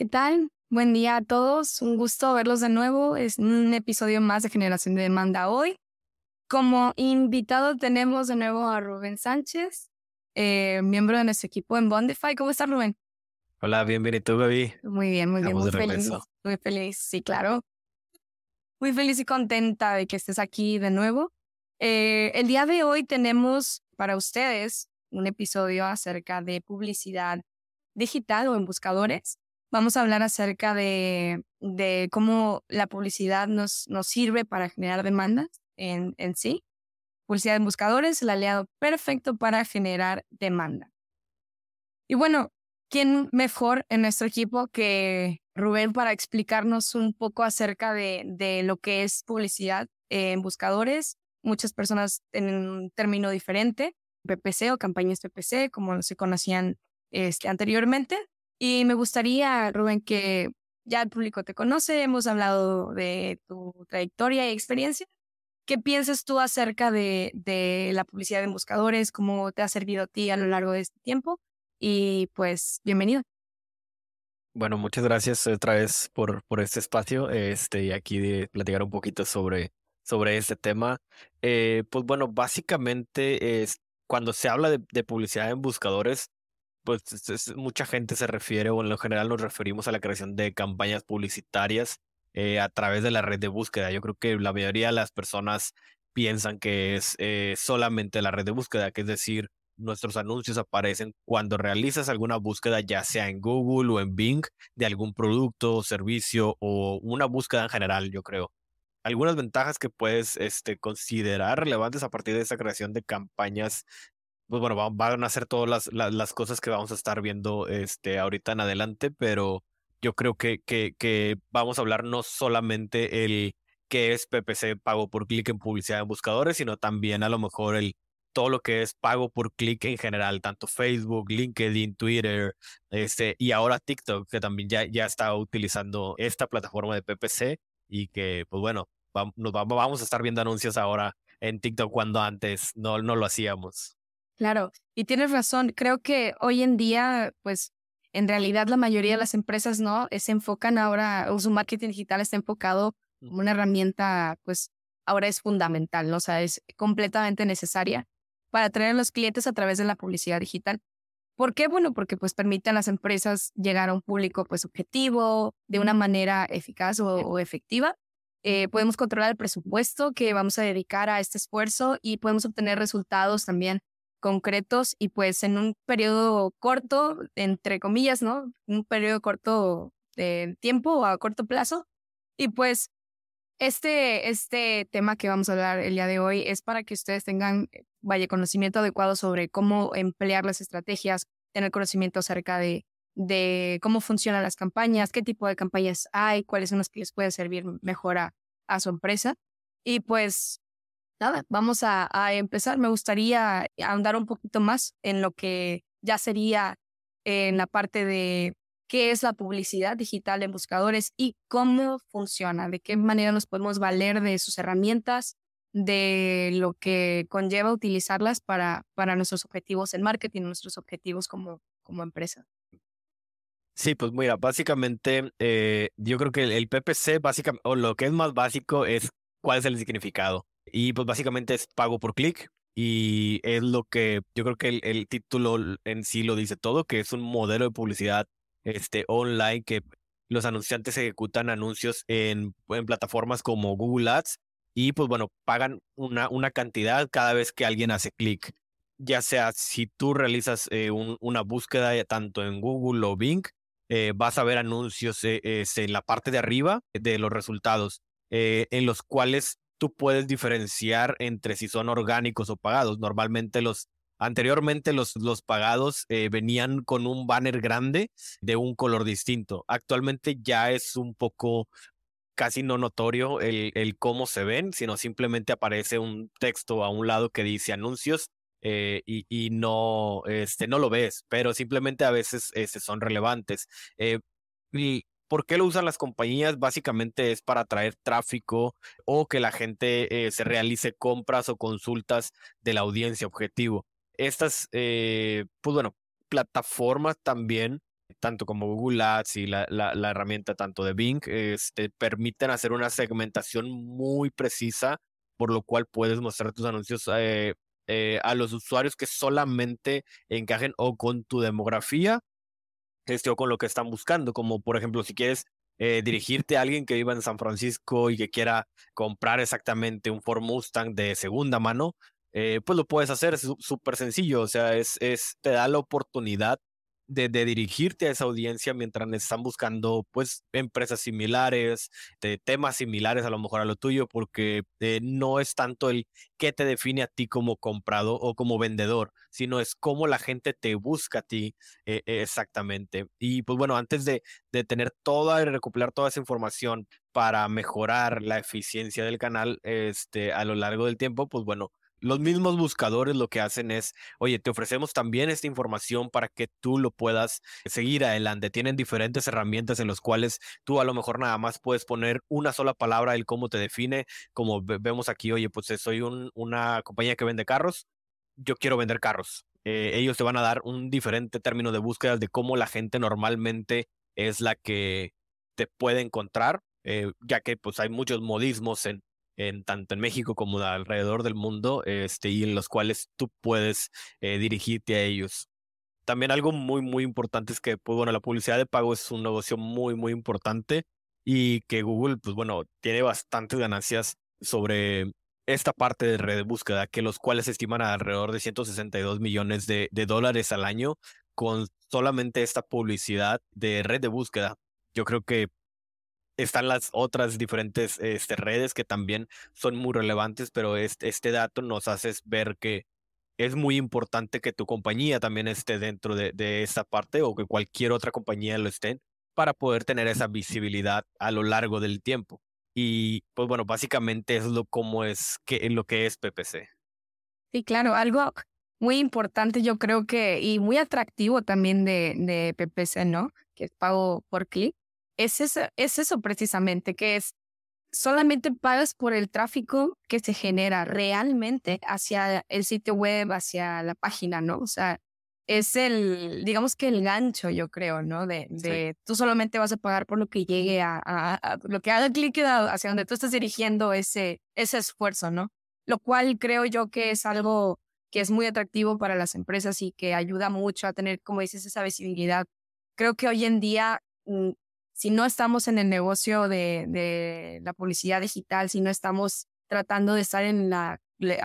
¿qué tal? Buen día a todos, un gusto verlos de nuevo. Es un episodio más de Generación de Demanda hoy. Como invitado tenemos de nuevo a Rubén Sánchez, eh, miembro de nuestro equipo en Bondify. ¿Cómo estás, Rubén? Hola, bienvenido, Gaby. Muy bien, muy bien, Estamos muy de feliz. regreso. Muy feliz, sí, claro. Muy feliz y contenta de que estés aquí de nuevo. Eh, el día de hoy tenemos para ustedes un episodio acerca de publicidad digital o en buscadores. Vamos a hablar acerca de, cómo la publicidad nos, sirve para generar demandas en, sí. Publicidad en buscadores, el aliado perfecto para generar demanda. Y bueno, ¿quién mejor en nuestro equipo que Rubén para explicarnos un poco acerca de, de lo que es publicidad en buscadores? Muchas personas tienen un término diferente, PPC o campañas PPC, como se conocían este, anteriormente. Y me gustaría, Rubén, que ya el público te conoce, hemos hablado de tu trayectoria y experiencia. ¿Qué piensas tú acerca de, de la publicidad en buscadores? ¿Cómo te ha servido a ti a lo largo de este tiempo? Y pues, bienvenido. Bueno, muchas gracias otra vez por, por este espacio este, y aquí de platicar un poquito sobre, sobre este tema. Eh, pues bueno, básicamente es, cuando se habla de, de publicidad en buscadores, pues es- es- mucha gente se refiere, o en lo general nos referimos a la creación de campañas publicitarias eh, a través de la red de búsqueda. Yo creo que la mayoría de las personas piensan que es eh, solamente la red de búsqueda, que es decir, nuestros anuncios aparecen cuando realizas alguna búsqueda, ya sea en Google o en Bing, de algún producto o servicio o una búsqueda en general, yo creo. Algunas ventajas que puedes este, considerar relevantes a partir de esta creación de campañas pues bueno, va- van a ser todas las, las, cosas que vamos a estar viendo este, ahorita en adelante, pero yo creo que, que, que vamos a hablar no solamente el qué es PPC pago por clic en publicidad en buscadores, sino también a lo mejor el todo lo que es pago por clic en general, tanto Facebook, LinkedIn, Twitter, este, y ahora TikTok, que también ya, ya está utilizando esta plataforma de PPC y que, pues bueno, vam- nos va- vamos a estar viendo anuncios ahora en TikTok cuando antes no, no lo hacíamos. Claro, y tienes razón. Creo que hoy en día, pues, en realidad la mayoría de las empresas, ¿no? Eh, Se enfocan ahora, o su marketing digital está enfocado como una herramienta, pues, ahora es fundamental, ¿no? O sea, es completamente necesaria para atraer a los clientes a través de la publicidad digital. ¿Por qué? Bueno, porque pues permite a las empresas llegar a un público pues objetivo de una manera eficaz o, o efectiva. Eh, podemos controlar el presupuesto que vamos a dedicar a este esfuerzo y podemos obtener resultados también concretos y pues en un periodo corto, entre comillas, ¿no? Un periodo corto de tiempo o a corto plazo. Y pues este, este tema que vamos a hablar el día de hoy es para que ustedes tengan, eh, vaya, conocimiento adecuado sobre cómo emplear las estrategias, tener conocimiento acerca de, de cómo funcionan las campañas, qué tipo de campañas hay, cuáles son las que les pueden servir mejor a, a su empresa. Y pues nada, vamos a, empezar. Me gustaría ahondar un poquito más en lo que ya sería en la parte de qué es la publicidad digital en buscadores y cómo funciona, de qué manera nos podemos valer de sus herramientas, de lo que conlleva utilizarlas para, para nuestros objetivos en marketing, nuestros objetivos como, como empresa. Sí, pues mira, básicamente eh, yo creo que el, el PPC, básicamente, o lo que es más básico es cuál es el significado. Y pues básicamente es pago por clic y es lo que yo creo que el, el título en sí lo dice todo, que es un modelo de publicidad este, online que los anunciantes ejecutan anuncios en, en plataformas como Google Ads y pues bueno, pagan una, una cantidad cada vez que alguien hace clic. Ya sea si tú realizas eh, un- una búsqueda eh, tanto en Google o Bing, eh, vas a ver anuncios eh, en la parte de arriba de los resultados, en los cuales tú puedes diferenciar entre si son orgánicos o pagados. Normalmente los, anteriormente los, los pagados eh, venían con un banner grande de un color distinto. Actualmente ya es un poco casi no notorio el, el cómo se ven, sino simplemente aparece un texto a un lado que dice anuncios eh, y, y no, este, no lo ves, pero simplemente a veces este, son relevantes. Y ¿Por qué lo usan las compañías? Básicamente es para atraer tráfico o que la gente eh, se realice compras o consultas de la audiencia objetivo. Estas, eh, pues bueno, plataformas también tanto como Google Ads y la, la, herramienta tanto de Bing, este, permiten hacer una segmentación muy precisa, por lo cual puedes mostrar tus anuncios eh, eh, a los usuarios que solamente encajen o con tu demografía con lo que están buscando, como por ejemplo si quieres eh, dirigirte a alguien que viva en San Francisco y que quiera comprar exactamente un Ford Mustang de segunda mano, eh, pues lo puedes hacer, es súper sencillo, o sea, es, te da la oportunidad de, dirigirte a esa audiencia mientras están buscando pues empresas similares, de temas similares a lo mejor a lo tuyo, porque eh, no es tanto el qué te define a ti como comprado o como vendedor, sino es cómo la gente te busca a ti eh, exactamente. Y pues bueno, antes de, de tener toda y recopilar toda esa información para mejorar la eficiencia del canal este, a lo largo del tiempo, pues bueno, los mismos buscadores lo que hacen es, oye, te ofrecemos también esta información para que tú lo puedas seguir adelante. Tienen diferentes herramientas en las cuales tú a lo mejor nada más puedes poner una sola palabra, el cómo te define, como vemos aquí, oye, pues soy una compañía que vende carros, yo quiero vender carros. Eh, ellos te van a dar un diferente término de búsqueda de cómo la gente normalmente es la que te puede encontrar, eh, ya que pues hay muchos modismos en, en tanto en México como alrededor del mundo, este, y en los cuales tú puedes eh, dirigirte a ellos. También algo muy, muy importante es que, pues bueno, la publicidad de pago es un negocio muy, muy importante y que Google, pues bueno, tiene bastantes ganancias sobre esta parte de red de búsqueda, que los cuales estiman a alrededor de 162 millones de, de dólares al año con solamente esta publicidad de red de búsqueda. Yo creo que están las otras diferentes este, redes que también son muy relevantes, pero este, dato nos hace ver que es muy importante que tu compañía también esté dentro de, de esta parte o que cualquier otra compañía lo esté para poder tener esa visibilidad a lo largo del tiempo. Y pues bueno, básicamente es lo como es que lo que es PPC. Sí, claro, algo muy importante yo creo que y muy atractivo también de, de PPC, ¿no? Que es pago por clic es eso, es eso precisamente, que es solamente pagas por el tráfico que se genera realmente hacia el sitio web, hacia la página, ¿no? O sea, es el, digamos que el gancho, yo creo, ¿no? De, de tú solamente vas a pagar por lo que llegue a, a, lo que haga clic hacia donde tú estás dirigiendo ese, ese esfuerzo, ¿no? Lo cual creo yo que es algo que es muy atractivo para las empresas y que ayuda mucho a tener, como dices, esa visibilidad. Creo que hoy en día mm, si no estamos en el negocio de, la publicidad digital, si no estamos tratando de estar en la,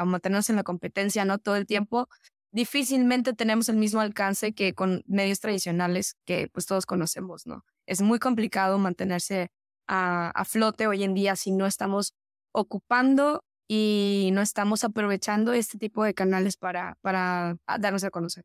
mantenernos en la competencia, ¿no? Todo el tiempo, difícilmente tenemos el mismo alcance que con medios tradicionales que pues todos conocemos, ¿no? Es muy complicado mantenerse a, a flote hoy en día si no estamos ocupando y no estamos aprovechando este tipo de canales para, para darnos a conocer.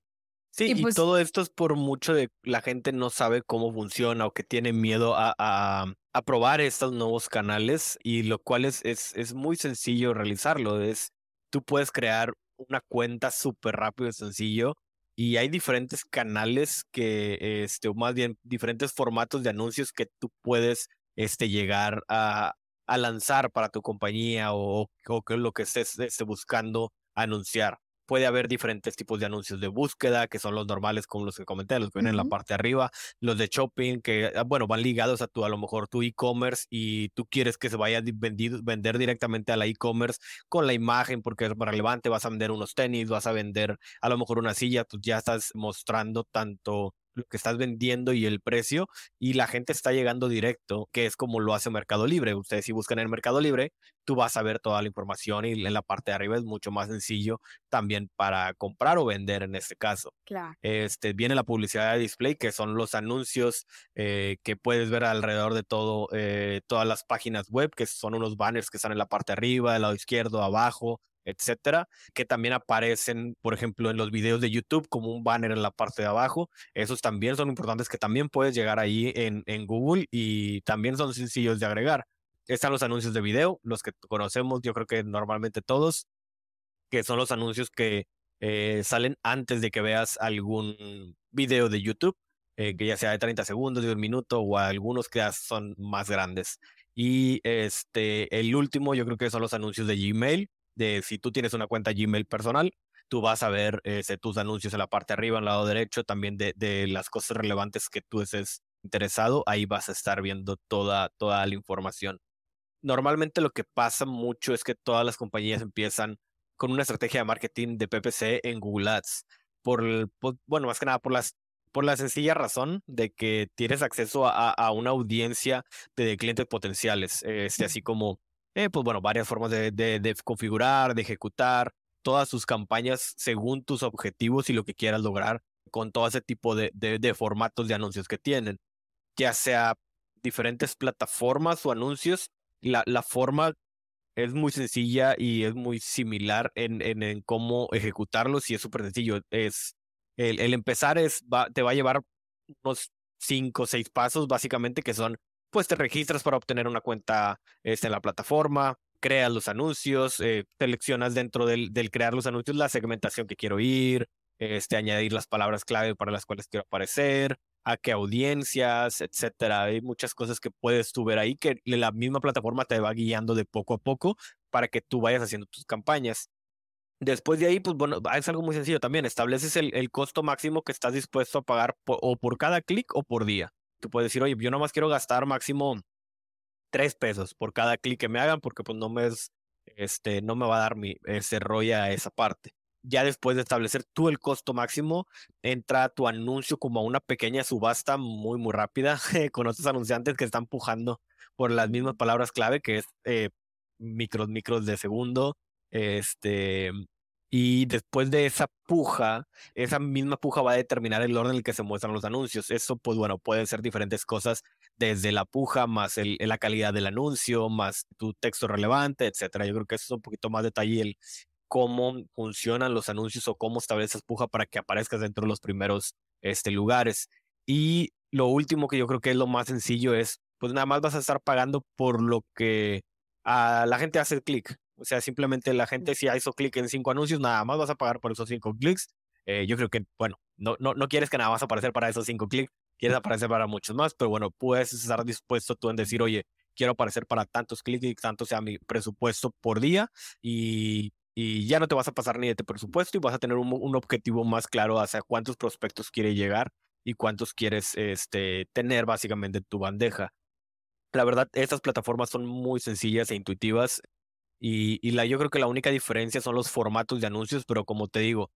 Sí, y, pues todo esto es por mucho de la gente no sabe cómo funciona o que tiene miedo a, a, probar estos nuevos canales y lo cual es, es, es muy sencillo realizarlo. Es, tú puedes crear una cuenta súper rápido y sencillo y hay diferentes canales que, este, o más bien diferentes formatos de anuncios que tú puedes este, llegar a, a lanzar para tu compañía o, o, lo que estés, estés buscando anunciar puede haber diferentes tipos de anuncios de búsqueda, que son los normales como los que comenté, los que vienen en la parte de arriba, los de shopping, que, ah, bueno, van ligados a tu, a lo mejor tu e-commerce y tú quieres que se vaya a vender directamente a la e-commerce con la imagen porque es relevante, vas a vender unos tenis, vas a vender a lo mejor una silla, tú ya estás mostrando tanto lo que estás vendiendo y el precio y la gente está llegando directo, que es como lo hace Mercado Libre. Ustedes si buscan en Mercado Libre, tú vas a ver toda la información y en la parte de arriba es mucho más sencillo también para comprar o vender en este caso. Claro. Este, viene la publicidad de display, que son los anuncios eh, que puedes ver alrededor de todo, eh, todas las páginas web, que son unos banners que están en la parte de arriba, del lado izquierdo, abajo, etcétera, que también aparecen, por ejemplo, en los videos de YouTube como un banner en la parte de abajo. Esos también son importantes que también puedes llegar ahí en, en Google y también son sencillos de agregar. Están los anuncios de video, los que conocemos, yo creo que normalmente todos, que son los anuncios que eh, salen antes de que veas algún video de YouTube, eh, que ya sea de 30 segundos, de un minuto, o algunos que son más grandes. Y este, el último, yo creo que son los anuncios de Gmail, de si tú tienes una cuenta Gmail personal, tú vas a ver este, tus anuncios en la parte de arriba, al lado derecho, también de, de las cosas relevantes que tú estés interesado, ahí vas a estar viendo toda, toda la información. Normalmente lo que pasa mucho es que todas las compañías empiezan con una estrategia de marketing de PPC en Google Ads. Por, bueno, más que nada por las por la sencilla razón de que tienes acceso a, a una audiencia de clientes potenciales, este, así como, eh, pues bueno, varias formas de, configurar, de ejecutar todas sus campañas según tus objetivos y lo que quieras lograr con todo ese tipo de, formatos de anuncios que tienen, ya sea diferentes plataformas o anuncios, la, forma es muy sencilla y es muy similar en, cómo ejecutarlos y es súper sencillo. Es el, empezar es, te va a llevar unos cinco o seis pasos, básicamente, que son, pues te registras para obtener una cuenta este, en la plataforma, creas los anuncios, eh, seleccionas dentro del, crear los anuncios la segmentación que quiero ir, este, añadir las palabras clave para las cuales quiero aparecer, a qué audiencias, etcétera. Hay muchas cosas que puedes tú ver ahí que la misma plataforma te va guiando de poco a poco para que tú vayas haciendo tus campañas. Después de ahí, pues bueno, es algo muy sencillo también. Estableces el costo máximo que estás dispuesto a pagar o por cada clic o por día. Tú puedes decir, oye, yo nomás quiero gastar máximo tres pesos por cada clic que me hagan porque pues no me es, este, no me va a dar mi, ese rollo a esa parte. Ya después de establecer tú el costo máximo, entra tu anuncio como a una pequeña subasta muy, muy rápida con otros anunciantes que están pujando por las mismas palabras clave, que es eh, micros, micros de segundo, este, y después de esa puja, esa misma puja va a determinar el orden en el que se muestran los anuncios. Eso, pues bueno, pueden ser diferentes cosas, desde la puja, más la calidad del anuncio, más tu texto relevante, etcétera. Yo creo que eso es un poquito más detalle el cómo funcionan los anuncios o cómo estableces puja para que aparezcas dentro de los primeros este, lugares. Y lo último que yo creo que es lo más sencillo es, pues nada más vas a estar pagando por lo que la gente hace clic. O sea, simplemente la gente si hizo clic en cinco anuncios, nada más vas a pagar por esos cinco clics. Eh, yo creo que, bueno, no, no, no quieres que nada más aparecer para esos cinco clics, quieres aparecer para muchos más, pero bueno, puedes estar dispuesto tú en decir, oye, quiero aparecer para tantos clics y tanto sea mi presupuesto por día y, y ya no te vas a pasar ni de tu presupuesto y vas a tener un, un objetivo más claro hacia cuántos prospectos quieres llegar y cuántos quieres este, tener básicamente en tu bandeja. La verdad, estas plataformas son muy sencillas e intuitivas. Y, la, yo creo que la única diferencia son los formatos de anuncios, pero como te digo,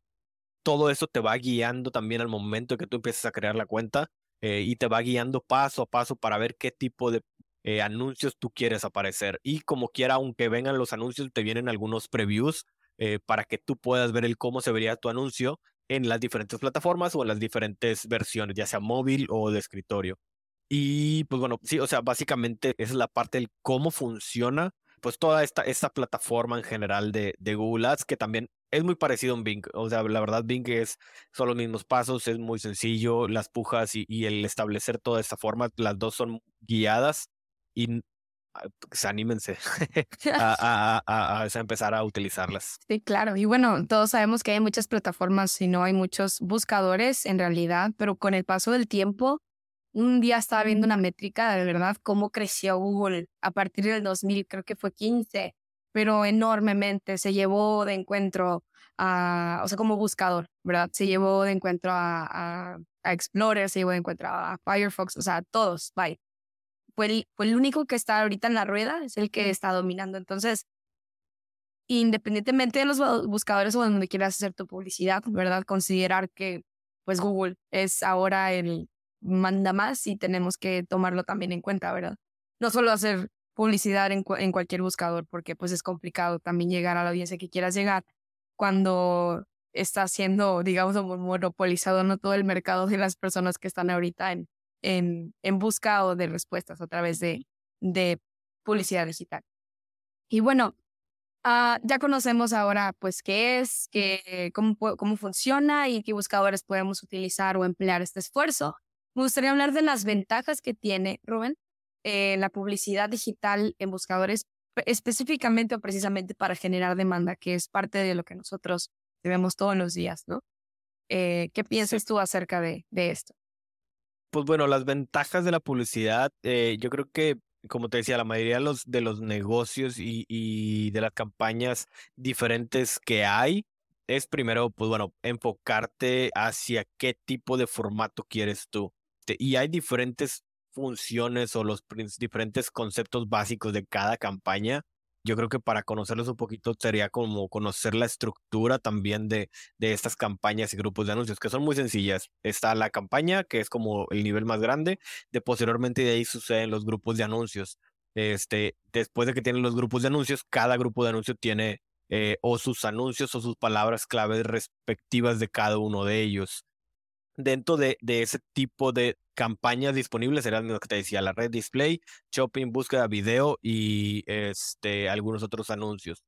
todo eso te va guiando también al momento que tú empieces a crear la cuenta eh, y te va guiando paso a paso para ver qué tipo de eh, anuncios tú quieres aparecer. Y como quiera, aunque vengan los anuncios, te vienen algunos previews eh, para que tú puedas ver el cómo se vería tu anuncio en las diferentes plataformas o en las diferentes versiones, ya sea móvil o de escritorio. Y pues bueno, sí, o sea, básicamente es la parte del cómo funciona pues toda esta, esta plataforma en general de, de Google Ads, que también es muy parecido a un Bing. O sea, la verdad, Bing es, son los mismos pasos, es muy sencillo, las pujas y, y el establecer toda esta forma, las dos son guiadas y ah, pues, anímense a, a, a, a, empezar a utilizarlas. Sí, claro. Y bueno, todos sabemos que hay muchas plataformas y no hay muchos buscadores en realidad, pero con el paso del tiempo, un día estaba viendo una métrica de verdad cómo creció Google a partir del 2000, creo que fue 15, pero enormemente. Se llevó de encuentro a, o sea, como buscador, ¿verdad? Se llevó de encuentro a, a, a Explorer, se llevó de encuentro a Firefox, o sea, todos, bye. Fue el, fue el único que está ahorita en la rueda, es el que está dominando. Entonces, independientemente de los buscadores o donde quieras hacer tu publicidad, ¿verdad? Considerar que pues Google es ahora el, manda más y tenemos que tomarlo también en cuenta, ¿verdad? No solo hacer publicidad en, en cualquier buscador, porque pues es complicado también llegar a la audiencia que quieras llegar cuando está siendo, digamos, monopolizado no todo el mercado de las personas que están ahorita en, en, en busca o de respuestas a través de, de publicidad digital. Y bueno, uh, ya conocemos ahora pues qué es, qué, cómo, cómo funciona y qué buscadores podemos utilizar o emplear este esfuerzo. Me gustaría hablar de las ventajas que tiene, Rubén, eh, la publicidad digital en buscadores, específicamente o precisamente para generar demanda, que es parte de lo que nosotros vemos todos los días, ¿no? Eh, ¿Qué piensas sí. tú acerca de, de, esto? Pues bueno, las ventajas de la publicidad, eh, yo creo que, como te decía, la mayoría de los, de los negocios y, y de las campañas diferentes que hay, es primero, pues bueno, enfocarte hacia qué tipo de formato quieres tú. Y hay diferentes funciones o los diferentes conceptos básicos de cada campaña. Yo creo que para conocerlos un poquito sería como conocer la estructura también de, de estas campañas y grupos de anuncios, que son muy sencillas. Está la campaña, que es como el nivel más grande, de posteriormente de ahí suceden los grupos de anuncios. Este, después de que tienen los grupos de anuncios, cada grupo de anuncios tiene eh, o sus anuncios o sus palabras claves respectivas de cada uno de ellos. Dentro de, de ese tipo de campañas disponibles serán lo que te decía, la red display, shopping, búsqueda, video y este, algunos otros anuncios.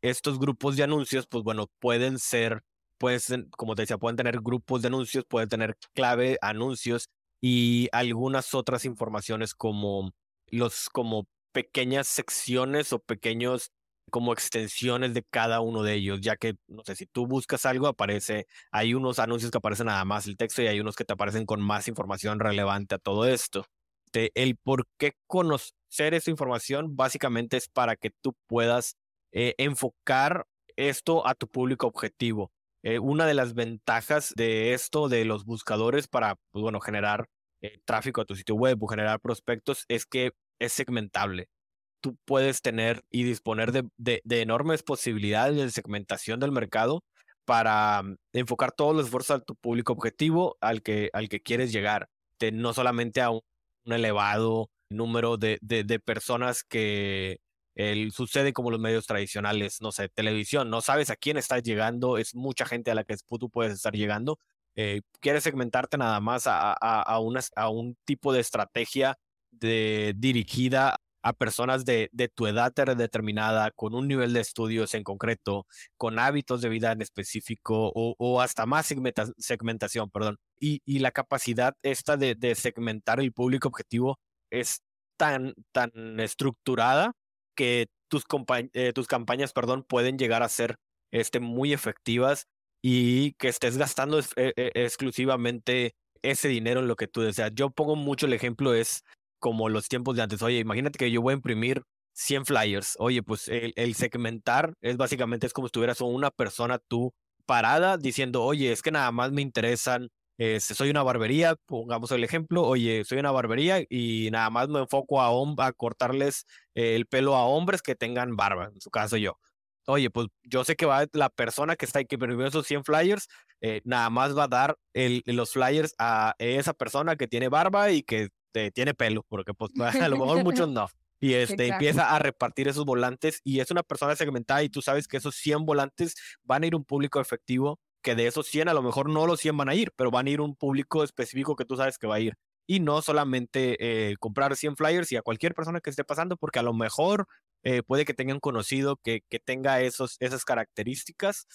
Estos grupos de anuncios, pues bueno, pueden ser, pueden, como te decía, pueden tener grupos de anuncios, pueden tener clave, anuncios y algunas otras informaciones como los como pequeñas secciones o pequeños como extensiones de cada uno de ellos, ya que, no sé, si tú buscas algo, aparece, hay unos anuncios que aparecen nada más el texto y hay unos que te aparecen con más información relevante a todo esto. el por qué conocer esa información básicamente es para que tú puedas eh, enfocar esto a tu público objetivo. Eh, una de las ventajas de esto, de los buscadores para, pues, bueno, generar eh, tráfico a tu sitio web o generar prospectos, es que es segmentable tú puedes tener y disponer de, de, enormes posibilidades de segmentación del mercado para mm, enfocar todos los esfuerzos a tu público objetivo al que, al que quieres llegar, de, no solamente a un, elevado número de, de, personas que el, sucede como los medios tradicionales, no sé, televisión, no sabes a quién estás llegando, es mucha gente a la que tú puedes estar llegando. Eh, quieres segmentarte nada más a, a, a, a un tipo de estrategia de, dirigida a personas de, de, tu edad determinada, con un nivel de estudios en concreto, con hábitos de vida en específico o, o hasta más segmentación, perdón. Y, y, la capacidad esta de, de segmentar el público objetivo es tan, tan estructurada que tus, eh, tus campañas perdón, pueden llegar a ser este, muy efectivas y que estés gastando e, e, exclusivamente ese dinero en lo que tú deseas. Yo pongo mucho el ejemplo es como los tiempos de antes. Oye, imagínate que yo voy a imprimir 100 flyers. Oye, pues el, segmentar es básicamente es como si estuvieras una persona tú parada diciendo, oye, es que nada más me interesan, este, soy una barbería, pongamos el ejemplo, oye, soy una barbería y nada más me enfoco a, a cortarles el pelo a hombres que tengan barba, en su caso yo. Oye, pues yo sé que va la persona que está ahí que imprimió esos 100 flyers, eh, nada más va a dar el, los flyers a esa persona que tiene barba y que tiene pelo, porque pues a lo mejor muchos no. Y este, empieza a repartir esos volantes y es una persona segmentada y tú sabes que esos 100 volantes van a ir un público efectivo, que de esos 100 a lo mejor no los 100 van a ir, pero van a ir un público específico que tú sabes que va a ir. Y no solamente eh, comprar 100 flyers y a cualquier persona que esté pasando, porque a lo mejor eh, puede que tengan conocido que, que tenga esos, esas características,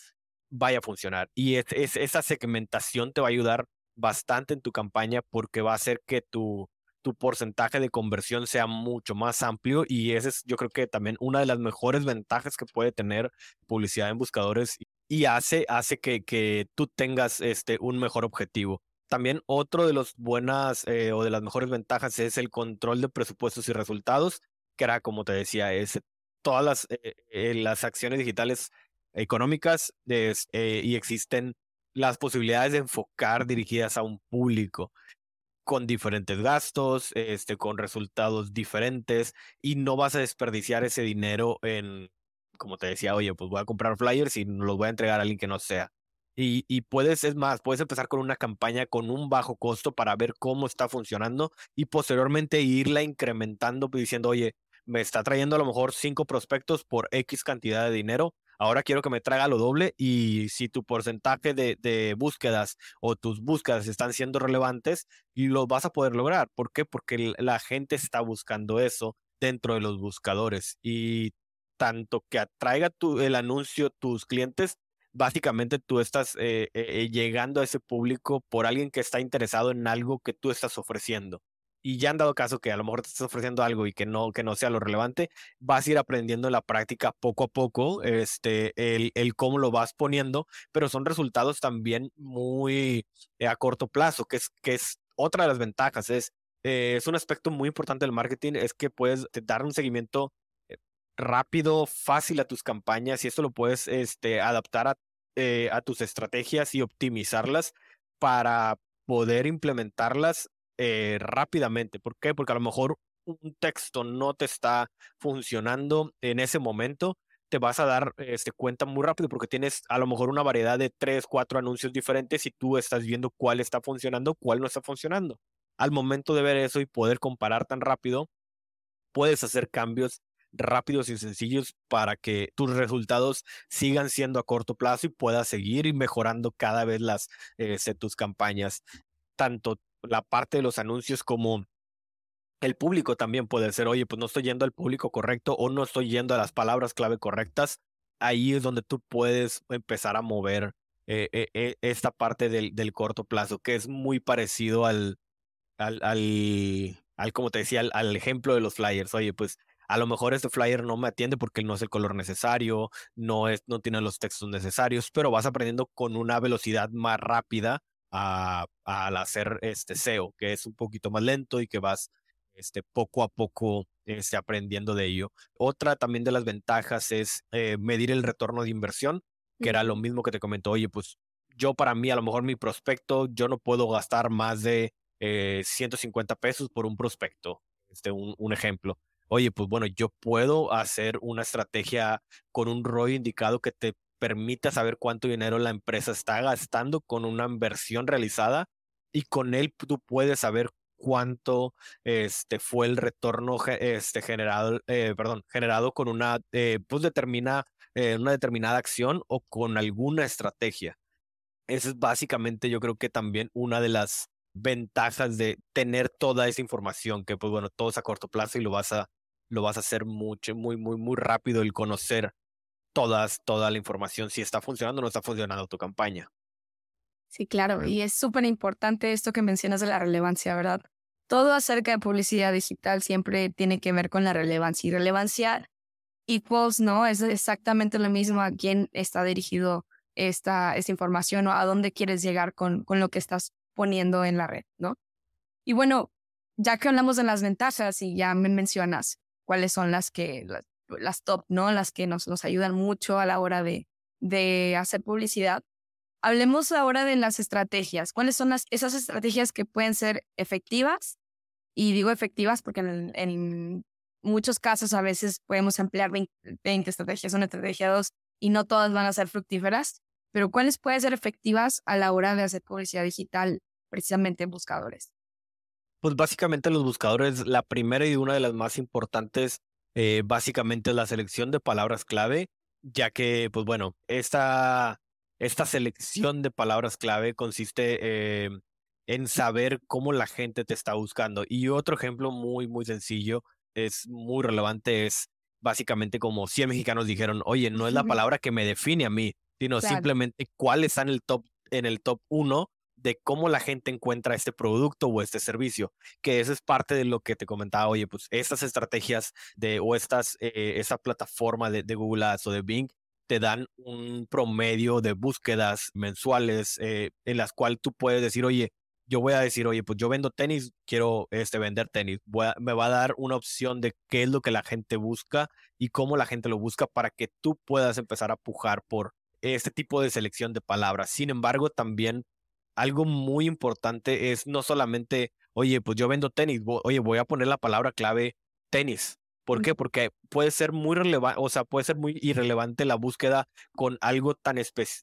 vaya a funcionar. Y es, esa segmentación te va a ayudar bastante en tu campaña porque va a hacer que tu, tu porcentaje de conversión sea mucho más amplio y esa es yo creo que también una de las mejores ventajas que puede tener publicidad en buscadores y hace, hace que, que tú tengas este, un mejor objetivo. También otro de las buenas eh, o de las mejores ventajas es el control de presupuestos y resultados, que era, como te decía, es todas las, eh, eh, las acciones digitales económicas y existen las posibilidades de enfocar dirigidas a un público con diferentes gastos, este, con resultados diferentes y no vas a desperdiciar ese dinero en, como te decía, oye, pues voy a comprar flyers y los voy a entregar a alguien que no sea. Y, y puedes, es más, puedes empezar con una campaña con un bajo costo para ver cómo está funcionando y posteriormente irla incrementando pues, diciendo, oye, me está trayendo a lo mejor cinco prospectos por X cantidad de dinero ahora quiero que me traiga lo doble y si tu porcentaje de, búsquedas o tus búsquedas están siendo relevantes, lo vas a poder lograr. ¿Por qué? Porque la gente está buscando eso dentro de los buscadores y tanto que atraiga tu, el anuncio tus clientes, básicamente tú estás eh, eh, llegando a ese público por alguien que está interesado en algo que tú estás ofreciendo y ya han dado caso que a lo mejor te estás ofreciendo algo y que no, que no sea lo relevante, vas a ir aprendiendo en la práctica poco a poco este, el, el cómo lo vas poniendo, pero son resultados también muy eh, a corto plazo, que es, que es otra de las ventajas, es, eh, es un aspecto muy importante del marketing, es que puedes dar un seguimiento eh, rápido, fácil a tus campañas y esto lo puedes este, adaptar a a tus estrategias y optimizarlas para poder implementarlas eh, rápidamente. ¿Por qué? Porque a lo mejor un texto no te está funcionando en ese momento, te vas a dar este, cuenta muy rápido porque tienes a lo mejor una variedad de tres, cuatro anuncios diferentes y tú estás viendo cuál está funcionando, cuál no está funcionando. Al momento de ver eso y poder comparar tan rápido, puedes hacer cambios rápidos y sencillos para que tus resultados sigan siendo a corto plazo y puedas seguir mejorando cada vez las este, tus campañas. Tanto la parte de los anuncios como el público también puede ser, oye, pues no estoy yendo al público correcto o no estoy yendo a las palabras clave correctas. Ahí es donde tú puedes empezar a mover eh, eh, eh, esta parte del, del, corto plazo, que es muy parecido al, al, al, al como te decía, al, al, ejemplo de los flyers. Oye, pues a lo mejor este flyer no me atiende porque no es el color necesario, no, es, no tiene los textos necesarios, pero vas aprendiendo con una velocidad más rápida a, al hacer este SEO, que es un poquito más lento y que vas este, poco a poco este, aprendiendo de ello. Otra también de las ventajas es eh, medir el retorno de inversión, que era lo mismo que te comentó, oye, pues yo para mí, a lo mejor mi prospecto, yo no puedo gastar más de 150 eh, pesos por un prospecto, este, un, un ejemplo. Oye, pues bueno, yo puedo hacer una estrategia con un ROI indicado que te permita saber cuánto dinero la empresa está gastando con una inversión realizada y con él tú puedes saber cuánto este fue el retorno este generado eh, perdón generado con una eh, pues determina eh, una determinada acción o con alguna estrategia. Esa es básicamente yo creo que también una de las ventajas de tener toda esa información que pues bueno todo es a corto plazo y lo vas a lo vas a hacer mucho muy muy muy rápido el conocer todas toda la información si está funcionando o no está funcionando tu campaña Sí, claro, y es súper importante esto que mencionas de la relevancia, ¿verdad? Todo acerca de publicidad digital siempre tiene que ver con la relevancia y relevancia equals, ¿no? Es exactamente lo mismo a quién está dirigido esta, esta información o a dónde quieres llegar con, con lo que estás poniendo en la red, ¿no? Y bueno, ya que hablamos de las ventajas y ya me mencionas cuáles son las que, las, las top, ¿no? Las que nos, nos ayudan mucho a la hora de, de hacer publicidad. Hablemos ahora de las estrategias. ¿Cuáles son las, esas estrategias que pueden ser efectivas? Y digo efectivas porque en, muchos casos a veces podemos emplear 20, estrategias, una estrategia dos, y no todas van a ser fructíferas. Pero ¿cuáles pueden ser efectivas a la hora de hacer publicidad digital precisamente en buscadores? Pues básicamente los buscadores, la primera y una de las más importantes, eh, básicamente es la selección de palabras clave, ya que, pues bueno, esta esta selección de palabras clave consiste eh, en saber cómo la gente te está buscando. Y otro ejemplo muy, muy sencillo, es muy relevante, es básicamente como 100 mexicanos dijeron, oye, no es la palabra que me define a mí, sino simplemente cuál está en el top, en el top 1 de cómo la gente encuentra este producto o este servicio, que eso es parte de lo que te comentaba, oye, pues estas estrategias de o estas, eh, esa plataforma de, de Google Ads o de Bing te dan un promedio de búsquedas mensuales eh, en las cuales tú puedes decir, oye, yo voy a decir, oye, pues yo vendo tenis, quiero este, vender tenis. me va a dar una opción de qué es lo que la gente busca y cómo la gente lo busca para que tú puedas empezar a pujar por este tipo de selección de palabras. Sin embargo, también algo muy importante es no solamente, oye, pues yo vendo tenis, oye, voy a poner la palabra clave tenis. ¿Por qué? Porque puede ser muy relevante, o sea, puede ser muy irrelevante la búsqueda con algo tan,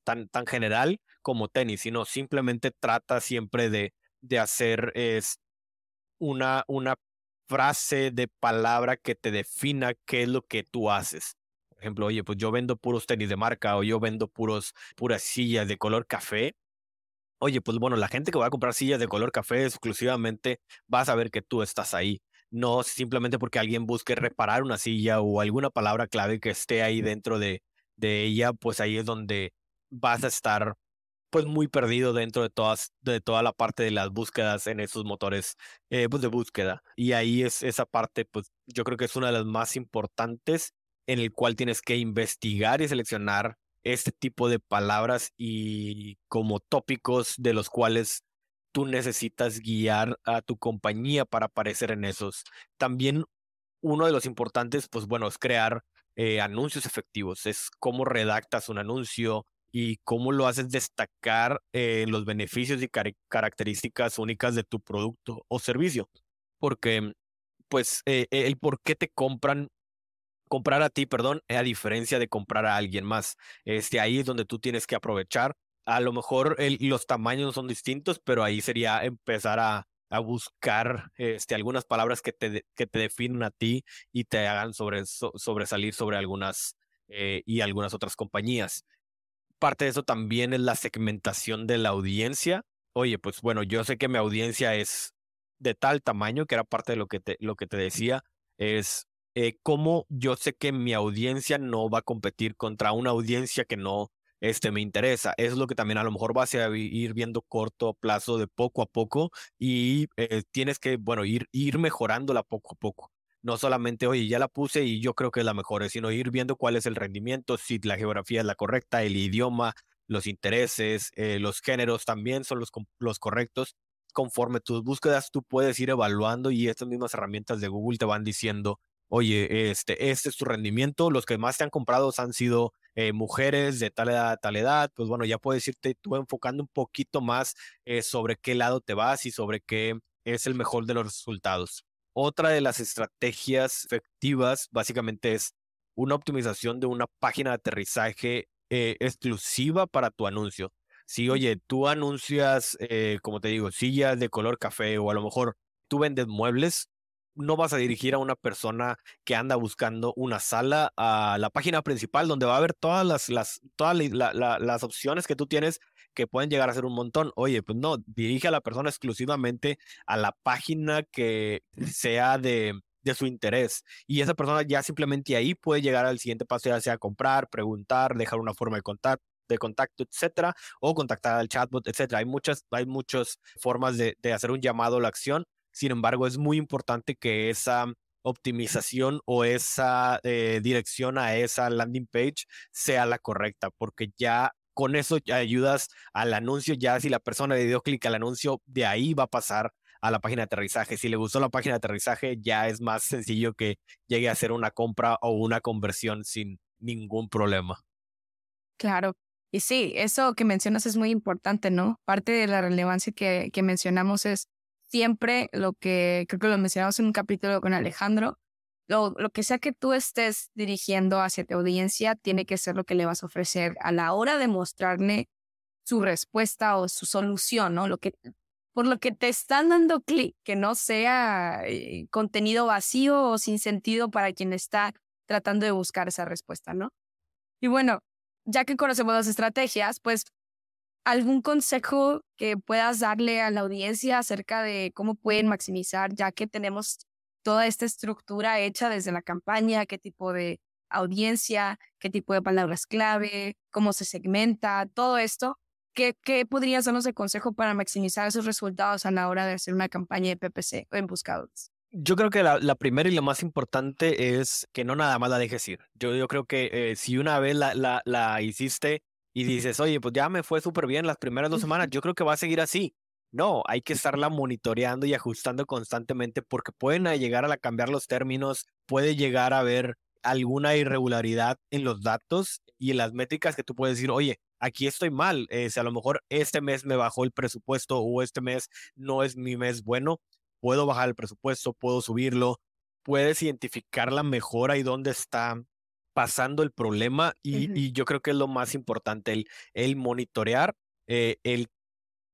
tan, tan general como tenis, sino simplemente trata siempre de, de hacer es una, una frase de palabra que te defina qué es lo que tú haces. Por ejemplo, oye, pues yo vendo puros tenis de marca o yo vendo puros, puras sillas de color café. Oye, pues bueno, la gente que va a comprar sillas de color café exclusivamente va a saber que tú estás ahí no simplemente porque alguien busque reparar una silla o alguna palabra clave que esté ahí dentro de, de ella, pues ahí es donde vas a estar pues muy perdido dentro de todas de toda la parte de las búsquedas en esos motores eh, pues de búsqueda y ahí es esa parte pues yo creo que es una de las más importantes en el cual tienes que investigar y seleccionar este tipo de palabras y como tópicos de los cuales tú necesitas guiar a tu compañía para aparecer en esos. También uno de los importantes, pues bueno, es crear eh, anuncios efectivos, es cómo redactas un anuncio y cómo lo haces destacar en los beneficios y características únicas de tu producto o servicio. Porque, pues, eh, el por qué te compran comprar a ti, perdón, a diferencia de comprar a alguien más. Este, ahí es donde tú tienes que aprovechar. A lo mejor los tamaños son distintos, pero ahí sería empezar a, a buscar este, algunas palabras que te, que te definen a ti y te hagan sobre, sobresalir sobre algunas eh, y algunas otras compañías. Parte de eso también es la segmentación de la audiencia. Oye, pues bueno, yo sé que mi audiencia es de tal tamaño, que era parte de lo que te, lo que te decía, es eh, cómo yo sé que mi audiencia no va a competir contra una audiencia que no este, me interesa. Es lo que también a lo mejor vas a ir viendo corto plazo de poco a poco y eh, tienes que, bueno, ir, ir mejorándola poco a poco. No solamente, oye, ya la puse y yo creo que es la mejor, sino ir viendo cuál es el rendimiento, si la geografía es la correcta, el idioma, los intereses, eh, los géneros también son los, los correctos. Conforme tus búsquedas, tú puedes ir evaluando y estas mismas herramientas de Google te van diciendo oye, este, este es tu rendimiento, los que más te han comprado han sido eh, mujeres de tal edad, tal edad, pues bueno, ya puedes irte tú enfocando un poquito más eh, sobre qué lado te vas y sobre qué es el mejor de los resultados. Otra de las estrategias efectivas básicamente es una optimización de una página de aterrizaje eh, exclusiva para tu anuncio. Si, oye, tú anuncias, como te digo, sillas de color café o a lo mejor tú vendes muebles, no vas a dirigir a una persona que anda buscando una sala a la página principal donde va a haber todas las, las, todas las opciones que tú tienes que pueden llegar a ser un montón. Oye, pues no, dirige a la persona exclusivamente a la página que sea de, de su interés. Y esa persona ya simplemente ahí puede llegar al siguiente paso, ya sea comprar, preguntar, dejar una forma de contacto de contacto, etcétera, o contactar al chatbot, etcétera. Hay muchas, hay muchas formas de, de hacer un llamado a la acción sin embargo, es muy importante que esa optimización o esa eh, dirección a esa landing page sea la correcta, porque ya con eso ayudas al anuncio, ya si la persona le dio clic al anuncio, de ahí va a pasar a la página de aterrizaje. Si le gustó la página de aterrizaje, ya es más sencillo que llegue a hacer una compra o una conversión sin ningún problema. Claro. Y sí, eso que mencionas es muy importante, ¿no? Parte de la relevancia que, que mencionamos es siempre lo que creo que lo mencionamos en un capítulo con Alejandro, lo, lo, que sea que tú estés dirigiendo hacia tu audiencia tiene que ser lo que le vas a ofrecer a la hora de mostrarle su respuesta o su solución, ¿no? Lo que, por lo que te están dando clic, que no sea eh, contenido vacío o sin sentido para quien está tratando de buscar esa respuesta, ¿no? Y bueno, ya que conocemos las estrategias, pues ¿Algún consejo que puedas darle a la audiencia acerca de cómo pueden maximizar, ya que tenemos toda esta estructura hecha desde la campaña, qué tipo de audiencia, qué tipo de palabras clave, cómo se segmenta, todo esto? ¿Qué, qué podrías darnos de consejo para maximizar esos resultados a la hora de hacer una campaña de PPC en buscadores? Yo creo que la, la, primera y la más importante es que no nada más la dejes ir. Yo, yo creo que eh, si una vez la, la, la hiciste, y dices, oye, pues ya me fue súper bien las primeras dos semanas, yo creo que va a seguir así. No, hay que estarla monitoreando y ajustando constantemente porque pueden llegar a cambiar los términos, puede llegar a haber alguna irregularidad en los datos y en las métricas que tú puedes decir, oye, aquí estoy mal, eh, si a lo mejor este mes me bajó el presupuesto o este mes no es mi mes bueno, puedo bajar el presupuesto, puedo subirlo, puedes identificar la mejora y dónde está pasando el problema y, yo creo que es lo más importante, el, el monitorear eh, el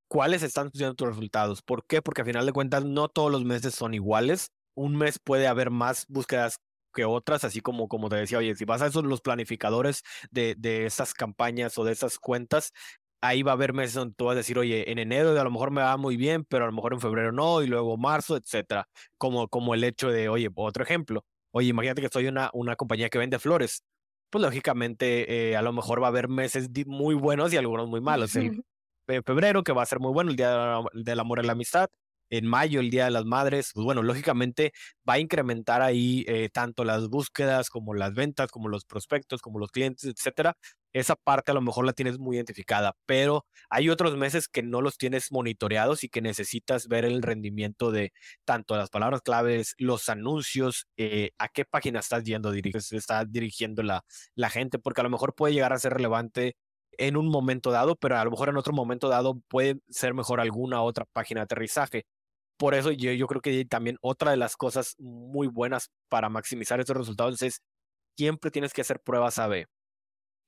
cuáles están siendo tus resultados. ¿Por qué? Porque a final de cuentas no todos los meses son iguales. Un mes puede haber más búsquedas que otras, así como, como te decía, oye, si vas a esos los planificadores de, de esas campañas o de esas cuentas, ahí va a haber meses donde tú vas a decir, oye, en enero a lo mejor me va muy bien, pero a lo mejor en febrero no, y luego marzo, etcétera. Como, como el hecho de, oye, otro ejemplo, Oye, imagínate que soy una, una compañía que vende flores. Pues lógicamente eh, a lo mejor va a haber meses muy buenos y algunos muy malos. El febrero, que va a ser muy bueno, el Día del Amor y la Amistad. En mayo, el Día de las Madres. Pues bueno, lógicamente va a incrementar ahí eh, tanto las búsquedas como las ventas, como los prospectos, como los clientes, etcétera esa parte a lo mejor la tienes muy identificada, pero hay otros meses que no los tienes monitoreados y que necesitas ver el rendimiento de tanto las palabras claves, los anuncios, eh, a qué página estás yendo, se está dirigiendo la, la gente, porque a lo mejor puede llegar a ser relevante en un momento dado, pero a lo mejor en otro momento dado puede ser mejor alguna otra página de aterrizaje. Por eso yo, yo creo que también otra de las cosas muy buenas para maximizar estos resultados es siempre tienes que hacer pruebas A-B.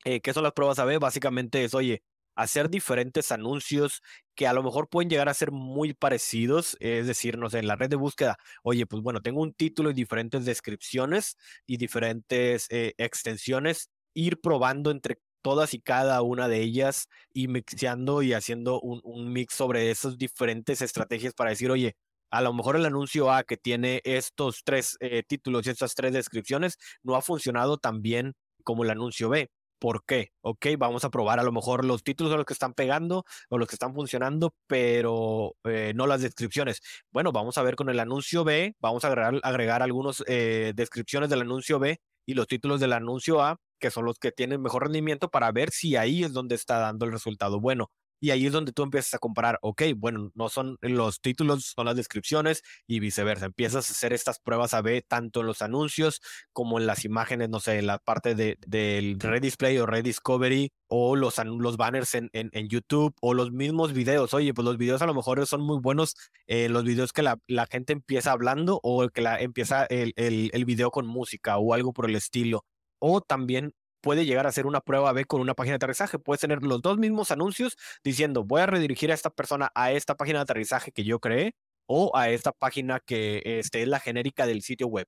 Eh, ¿Qué son las pruebas A-B? Básicamente es, oye, hacer diferentes anuncios que a lo mejor pueden llegar a ser muy parecidos, es decir, no sé, en la red de búsqueda, oye, pues bueno, tengo un título y diferentes descripciones y diferentes eh, extensiones, ir probando entre todas y cada una de ellas y mixeando y haciendo un, un mix sobre esas diferentes estrategias para decir, oye, a lo mejor el anuncio A que tiene estos tres eh, títulos y estas tres descripciones no ha funcionado tan bien como el anuncio B. ¿Por qué? Ok, vamos a probar a lo mejor los títulos de los que están pegando o los que están funcionando, pero eh, no las descripciones. Bueno, vamos a ver con el anuncio B, vamos a agregar, agregar algunas eh, descripciones del anuncio B y los títulos del anuncio A, que son los que tienen mejor rendimiento, para ver si ahí es donde está dando el resultado bueno. Y ahí es donde tú empiezas a comparar, ok, bueno, no son los títulos, son las descripciones y viceversa. Empiezas a hacer estas pruebas A-B tanto en los anuncios como en las imágenes, no sé, en la parte de, del Redisplay o Rediscovery o los, los banners en, en, YouTube o los mismos videos. Oye, pues los videos a lo mejor son muy buenos, eh, los videos que la, la, gente empieza hablando o que la, empieza el, el, el video con música o algo por el estilo. O también puede llegar a ser una prueba B con una página de aterrizaje. Puedes tener los dos mismos anuncios diciendo voy a redirigir a esta persona a esta página de aterrizaje que yo creé o a esta página que este, es la genérica del sitio web.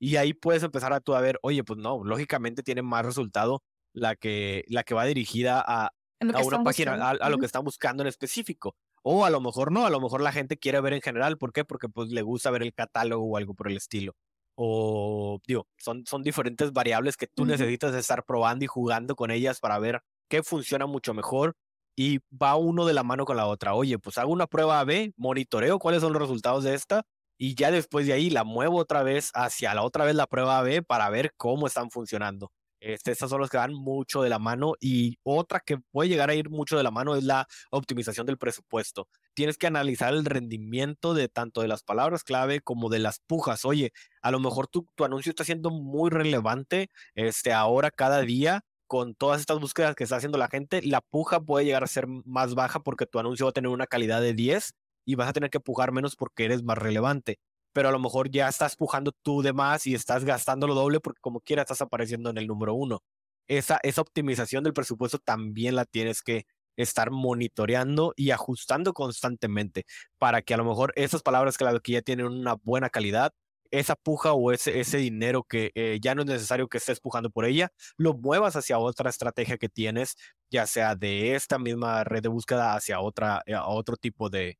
Y ahí puedes empezar a tú a ver, oye, pues no, lógicamente tiene más resultado la que, la que va dirigida a, a una página, a, a, lo que están buscando en específico. O a lo mejor no, a lo mejor la gente quiere ver en general. ¿Por qué? Porque pues le gusta ver el catálogo o algo por el estilo o digo, son, son diferentes variables que tú necesitas estar probando y jugando con ellas para ver qué funciona mucho mejor y va uno de la mano con la otra. Oye, pues hago una prueba A-B, monitoreo cuáles son los resultados de esta y ya después de ahí la muevo otra vez hacia la otra vez la prueba A-B para ver cómo están funcionando. Este, estas son las que van mucho de la mano y otra que puede llegar a ir mucho de la mano es la optimización del presupuesto. Tienes que analizar el rendimiento de tanto de las palabras clave como de las pujas. Oye, a lo mejor tu, tu anuncio está siendo muy relevante este, ahora cada día con todas estas búsquedas que está haciendo la gente, la puja puede llegar a ser más baja porque tu anuncio va a tener una calidad de 10 y vas a tener que pujar menos porque eres más relevante pero a lo mejor ya estás pujando tú de más y estás gastando lo doble porque como quiera estás apareciendo en el número uno. Esa, esa optimización del presupuesto también la tienes que estar monitoreando y ajustando constantemente para que a lo mejor esas palabras clave que ya tienen una buena calidad, esa puja o ese, ese dinero que eh, ya no es necesario que estés pujando por ella, lo muevas hacia otra estrategia que tienes, ya sea de esta misma red de búsqueda hacia otra, a otro tipo de,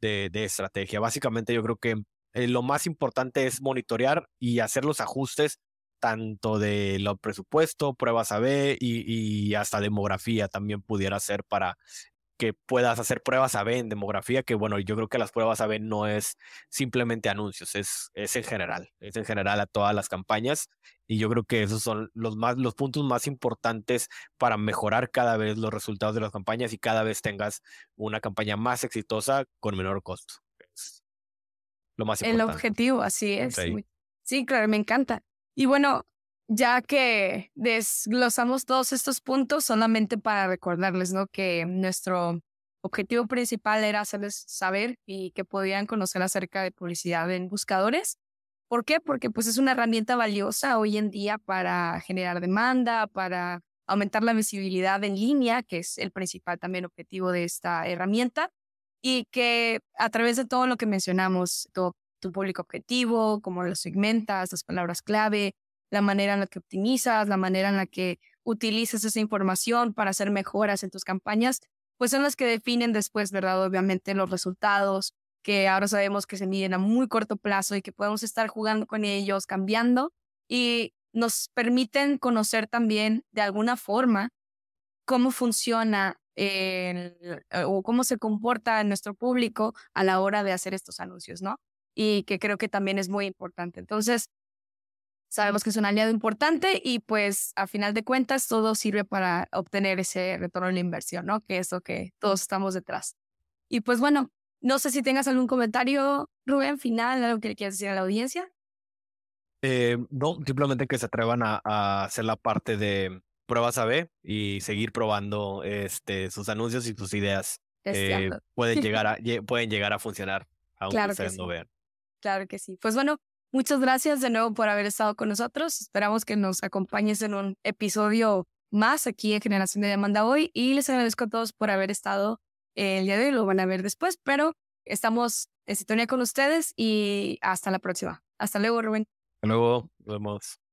de estrategia. Básicamente yo creo que eh, lo más importante es monitorear y hacer los ajustes tanto de lo presupuesto, pruebas AB y, y hasta demografía también pudiera ser para que puedas hacer pruebas AB en demografía, que bueno, yo creo que las pruebas AB no es simplemente anuncios, es, es en general, es en general a todas las campañas y yo creo que esos son los, más, los puntos más importantes para mejorar cada vez los resultados de las campañas y cada vez tengas una campaña más exitosa con menor costo lo más importante. El objetivo, así es. Sí. claro, me encanta. Y bueno, ya que desglosamos todos estos puntos, solamente para recordarles, ¿no? Que nuestro objetivo principal era hacerles saber y que podían conocer acerca de publicidad en buscadores. ¿Por qué? Porque pues es una herramienta valiosa hoy en día para generar demanda, para aumentar la visibilidad en línea, que es el principal también objetivo de esta herramienta y que a través de todo lo que mencionamos, todo tu público objetivo, cómo lo segmentas, las palabras clave, la manera en la que optimizas, la manera en la que utilizas esa información para hacer mejoras en tus campañas, pues son las que definen después, ¿verdad? Obviamente los resultados, que ahora sabemos que se miden a muy corto plazo y que podemos estar jugando con ellos, cambiando y nos permiten conocer también de alguna forma cómo funciona eh, o cómo se comporta nuestro público a la hora de hacer estos anuncios, ¿no? Y que creo que también es muy importante. Entonces, sabemos que es un aliado importante y pues a final de cuentas todo sirve para obtener ese retorno en la inversión, ¿no? Que es lo que todos estamos detrás. Y pues bueno, no sé si tengas algún comentario, Rubén, final, algo que le quieras decir a la audiencia. Eh, no, simplemente que se atrevan a, a hacer la parte de pruebas A-B y seguir probando este, sus anuncios y sus ideas. Eh, pueden, llegar a, pueden llegar a funcionar, aunque claro ustedes no vean. Claro que sí. Pues bueno, muchas gracias de nuevo por haber estado con nosotros. Esperamos que nos acompañes en un episodio más aquí en Generación de Demanda hoy y les agradezco a todos por haber estado el día de hoy. Lo van a ver después, pero estamos en sintonía con ustedes y hasta la próxima. Hasta luego, Rubén. Hasta luego. Nos vemos.